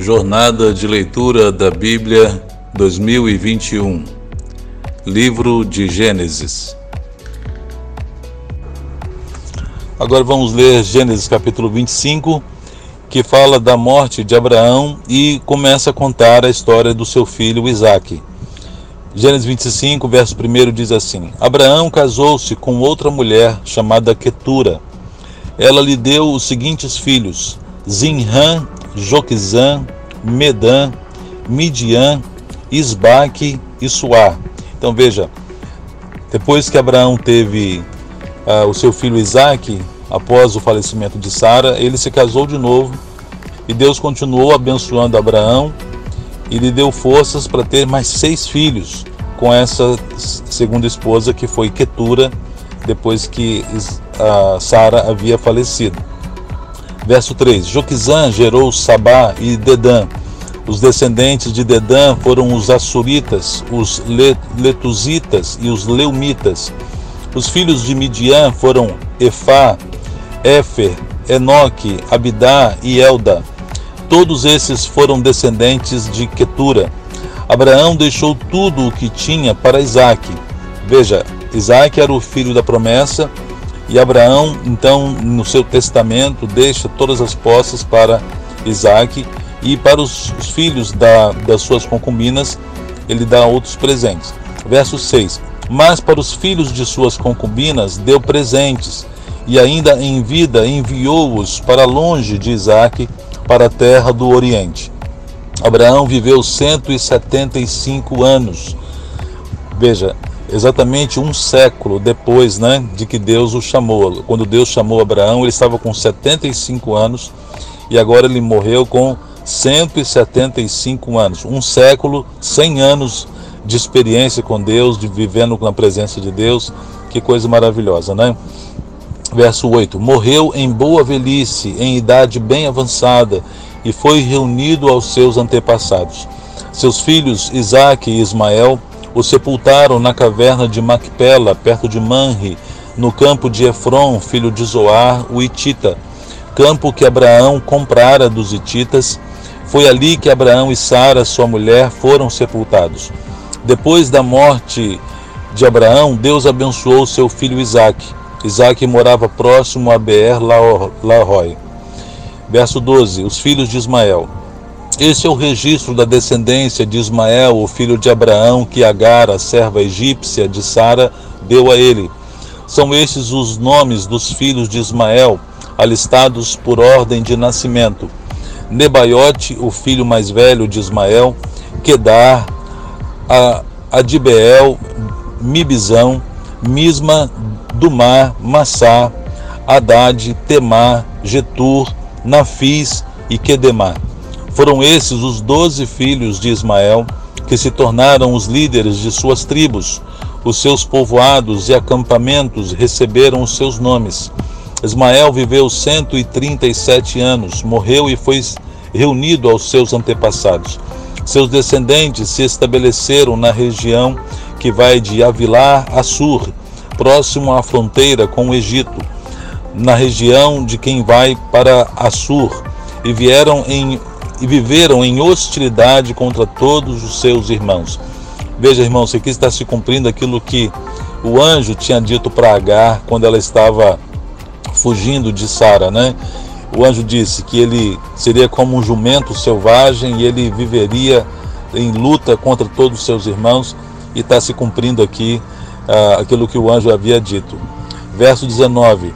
Jornada de Leitura da Bíblia 2021 Livro de Gênesis Agora vamos ler Gênesis capítulo 25, que fala da morte de Abraão e começa a contar a história do seu filho Isaque. Gênesis 25, verso 1 diz assim: Abraão casou-se com outra mulher chamada Ketura. Ela lhe deu os seguintes filhos: Zinram Joquizã, Medã, Midian, Isbaque e Suá. Então veja, depois que Abraão teve uh, o seu filho Isaac, após o falecimento de Sara, ele se casou de novo e Deus continuou abençoando Abraão e lhe deu forças para ter mais seis filhos com essa segunda esposa que foi Ketura, depois que uh, Sara havia falecido. Verso 3: Joquizã gerou Sabá e Dedã. Os descendentes de Dedã foram os Assuritas, os Letuzitas e os Leumitas. Os filhos de Midian foram Efá, Éfer, Enoque, Abidá e Elda. Todos esses foram descendentes de Ketura. Abraão deixou tudo o que tinha para Isaac. Veja, Isaac era o filho da promessa e Abraão, então, no seu testamento, deixa todas as posses para Isaac e para os, os filhos da, das suas concubinas, ele dá outros presentes. Verso 6: Mas para os filhos de suas concubinas deu presentes, e ainda em vida enviou-os para longe de Isaac, para a terra do Oriente. Abraão viveu 175 anos. Veja, exatamente um século depois né, de que Deus o chamou. Quando Deus chamou Abraão, ele estava com 75 anos e agora ele morreu com 175 anos. Um século, 100 anos de experiência com Deus, de vivendo na presença de Deus. Que coisa maravilhosa, né? Verso 8: Morreu em boa velhice, em idade bem avançada, e foi reunido aos seus antepassados. Seus filhos Isaque e Ismael o sepultaram na caverna de Macpela, perto de Manre, no campo de Efron, filho de Zoar, o Itita, campo que Abraão comprara dos Ititas. Foi ali que Abraão e Sara, sua mulher, foram sepultados. Depois da morte de Abraão, Deus abençoou seu filho Isaque. Isaque morava próximo a Beer Lahoi. Verso 12: Os filhos de Ismael. Esse é o registro da descendência de Ismael, o filho de Abraão, que Agar, a serva egípcia de Sara, deu a ele. São estes os nomes dos filhos de Ismael, alistados por ordem de nascimento: Nebaiote, o filho mais velho de Ismael, Quedar, Adibeel, Mibizão, Misma, Dumar, Massá, Haddad, Temar, Getur, Nafis e Quedemar. Foram esses os doze filhos de Ismael que se tornaram os líderes de suas tribos. Os seus povoados e acampamentos receberam os seus nomes. Ismael viveu 137 anos, morreu e foi reunido aos seus antepassados. Seus descendentes se estabeleceram na região que vai de Avilar a Sur, próximo à fronteira com o Egito, na região de quem vai para Assur, e vieram em e viveram em hostilidade contra todos os seus irmãos. Veja, irmãos, aqui está se cumprindo aquilo que o anjo tinha dito para Agar quando ela estava fugindo de Sara, né? O anjo disse que ele seria como um jumento selvagem e ele viveria em luta contra todos os seus irmãos e está se cumprindo aqui uh, aquilo que o anjo havia dito. Verso 19,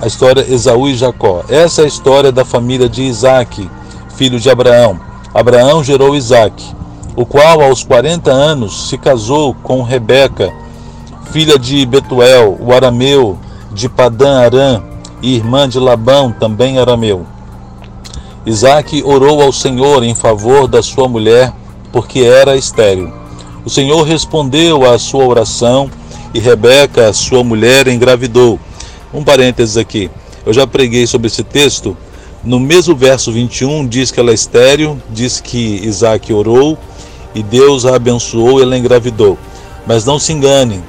a história Esaú e Jacó. Essa é a história da família de Isaac filho de Abraão. Abraão gerou Isaque, o qual aos 40 anos se casou com Rebeca, filha de Betuel, o arameu, de Padã Arã, e irmã de Labão, também arameu. Isaque orou ao Senhor em favor da sua mulher, porque era estéril. O Senhor respondeu à sua oração e Rebeca, sua mulher, engravidou. Um parênteses aqui. Eu já preguei sobre esse texto no mesmo verso 21 diz que ela é estéril, diz que Isaac orou e Deus a abençoou e ela engravidou. Mas não se engane,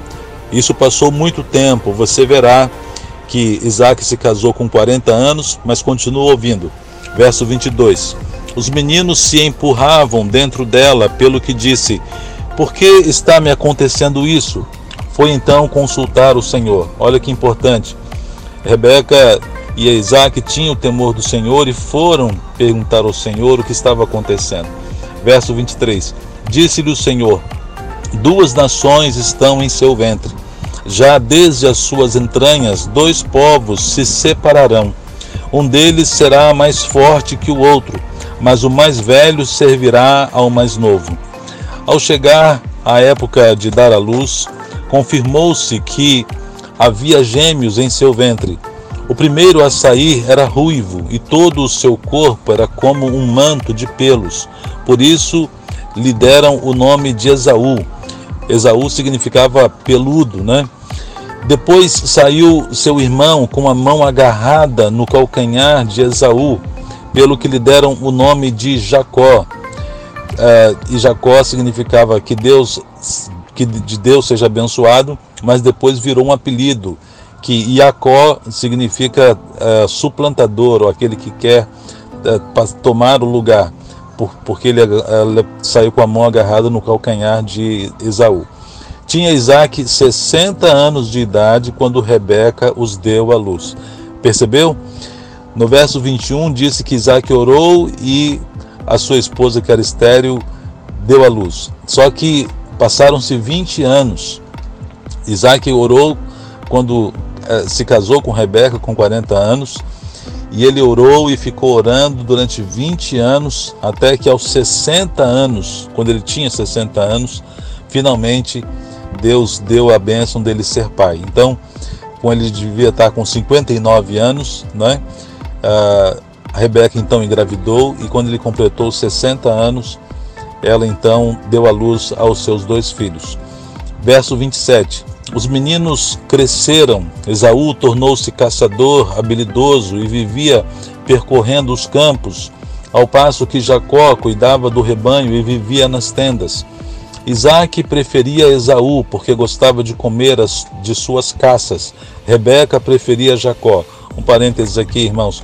isso passou muito tempo. Você verá que Isaac se casou com 40 anos, mas continua ouvindo. Verso 22. Os meninos se empurravam dentro dela, pelo que disse: Por que está me acontecendo isso? Foi então consultar o Senhor. Olha que importante. Rebeca e Isaac tinham o temor do Senhor e foram perguntar ao Senhor o que estava acontecendo. Verso 23: Disse-lhe o Senhor: Duas nações estão em seu ventre. Já desde as suas entranhas, dois povos se separarão. Um deles será mais forte que o outro, mas o mais velho servirá ao mais novo. Ao chegar a época de dar à luz, confirmou-se que havia gêmeos em seu ventre. O primeiro a sair era ruivo e todo o seu corpo era como um manto de pelos. Por isso lhe deram o nome de Esaú. Esaú significava peludo, né? Depois saiu seu irmão com a mão agarrada no calcanhar de Esaú, pelo que lhe deram o nome de Jacó. Uh, e Jacó significava que Deus, que de Deus seja abençoado, mas depois virou um apelido que Jacó significa uh, suplantador, ou aquele que quer uh, tomar o lugar, por, porque ele saiu com a mão agarrada no calcanhar de Esaú. Tinha Isaac 60 anos de idade quando Rebeca os deu à luz. Percebeu? No verso 21 disse que Isaac orou e a sua esposa, que era estéril, deu à luz. Só que passaram-se 20 anos. Isaac orou quando se casou com Rebeca com 40 anos, e ele orou e ficou orando durante 20 anos, até que aos 60 anos, quando ele tinha 60 anos, finalmente Deus deu a bênção dele ser pai. Então, quando ele devia estar com 59 anos, né? a Rebeca então engravidou e quando ele completou 60 anos, ela então deu à luz aos seus dois filhos. Verso 27. Os meninos cresceram, Esaú tornou-se caçador habilidoso e vivia percorrendo os campos, ao passo que Jacó cuidava do rebanho e vivia nas tendas. Isaac preferia Esaú porque gostava de comer as, de suas caças. Rebeca preferia Jacó. Um parênteses aqui, irmãos.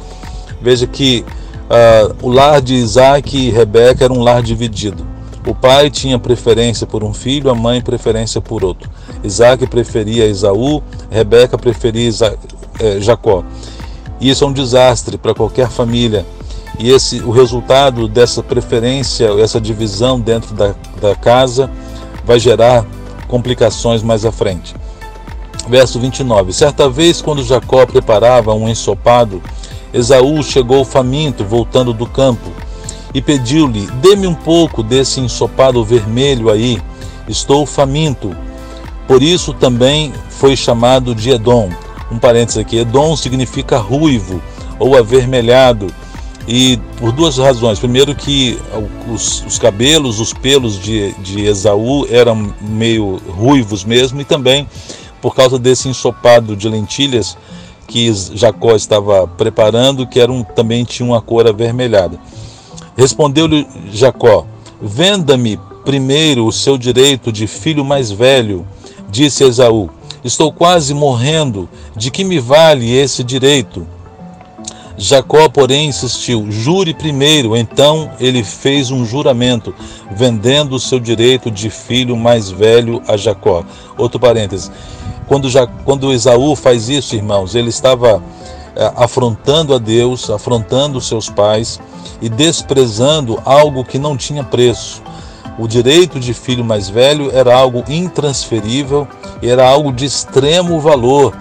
Veja que uh, o lar de Isaac e Rebeca era um lar dividido. O pai tinha preferência por um filho, a mãe preferência por outro. Isaac preferia Esaú, Rebeca preferia Isa, eh, Jacó. Isso é um desastre para qualquer família. E esse, o resultado dessa preferência, essa divisão dentro da, da casa, vai gerar complicações mais à frente. Verso 29. Certa vez, quando Jacó preparava um ensopado, Esaú chegou faminto, voltando do campo e pediu-lhe: Dê-me um pouco desse ensopado vermelho aí, estou faminto. Por isso também foi chamado de Edom. Um parênteses aqui: Edom significa ruivo ou avermelhado. E por duas razões. Primeiro, que os, os cabelos, os pelos de, de Esaú eram meio ruivos mesmo, e também por causa desse ensopado de lentilhas que Jacó estava preparando, que era um, também tinha uma cor avermelhada. Respondeu-lhe Jacó: Venda-me primeiro o seu direito de filho mais velho, disse Esaú. Estou quase morrendo, de que me vale esse direito? Jacó, porém, insistiu: Jure primeiro. Então ele fez um juramento, vendendo o seu direito de filho mais velho a Jacó. Outro parêntese. Quando, já, quando Esaú faz isso, irmãos, ele estava afrontando a Deus, afrontando seus pais e desprezando algo que não tinha preço. O direito de filho mais velho era algo intransferível e era algo de extremo valor.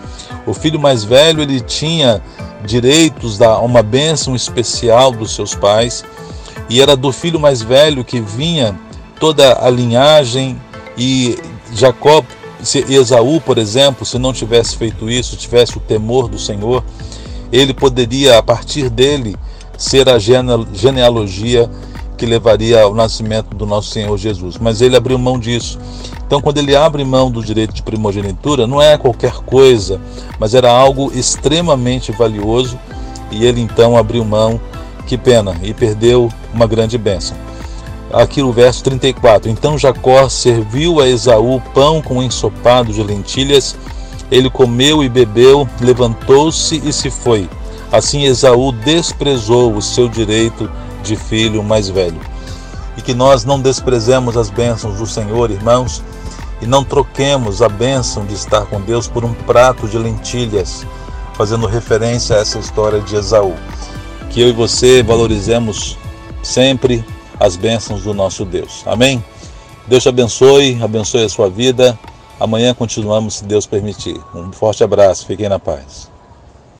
O filho mais velho ele tinha direitos a uma bênção especial dos seus pais e era do filho mais velho que vinha toda a linhagem e Jacó, Esaú, por exemplo, se não tivesse feito isso, tivesse o temor do Senhor, ele poderia, a partir dele, ser a genealogia que levaria ao nascimento do nosso Senhor Jesus. Mas ele abriu mão disso. Então, quando ele abre mão do direito de primogenitura, não é qualquer coisa, mas era algo extremamente valioso e ele então abriu mão. Que pena, e perdeu uma grande bênção. Aqui o verso 34. Então Jacó serviu a Esaú pão com ensopado de lentilhas ele comeu e bebeu, levantou-se e se foi. Assim Esaú desprezou o seu direito de filho mais velho. E que nós não desprezemos as bênçãos do Senhor, irmãos, e não troquemos a bênção de estar com Deus por um prato de lentilhas, fazendo referência a essa história de Esaú. Que eu e você valorizemos sempre as bênçãos do nosso Deus. Amém? Deus te abençoe, abençoe a sua vida. Amanhã continuamos, se Deus permitir. Um forte abraço, fiquem na paz.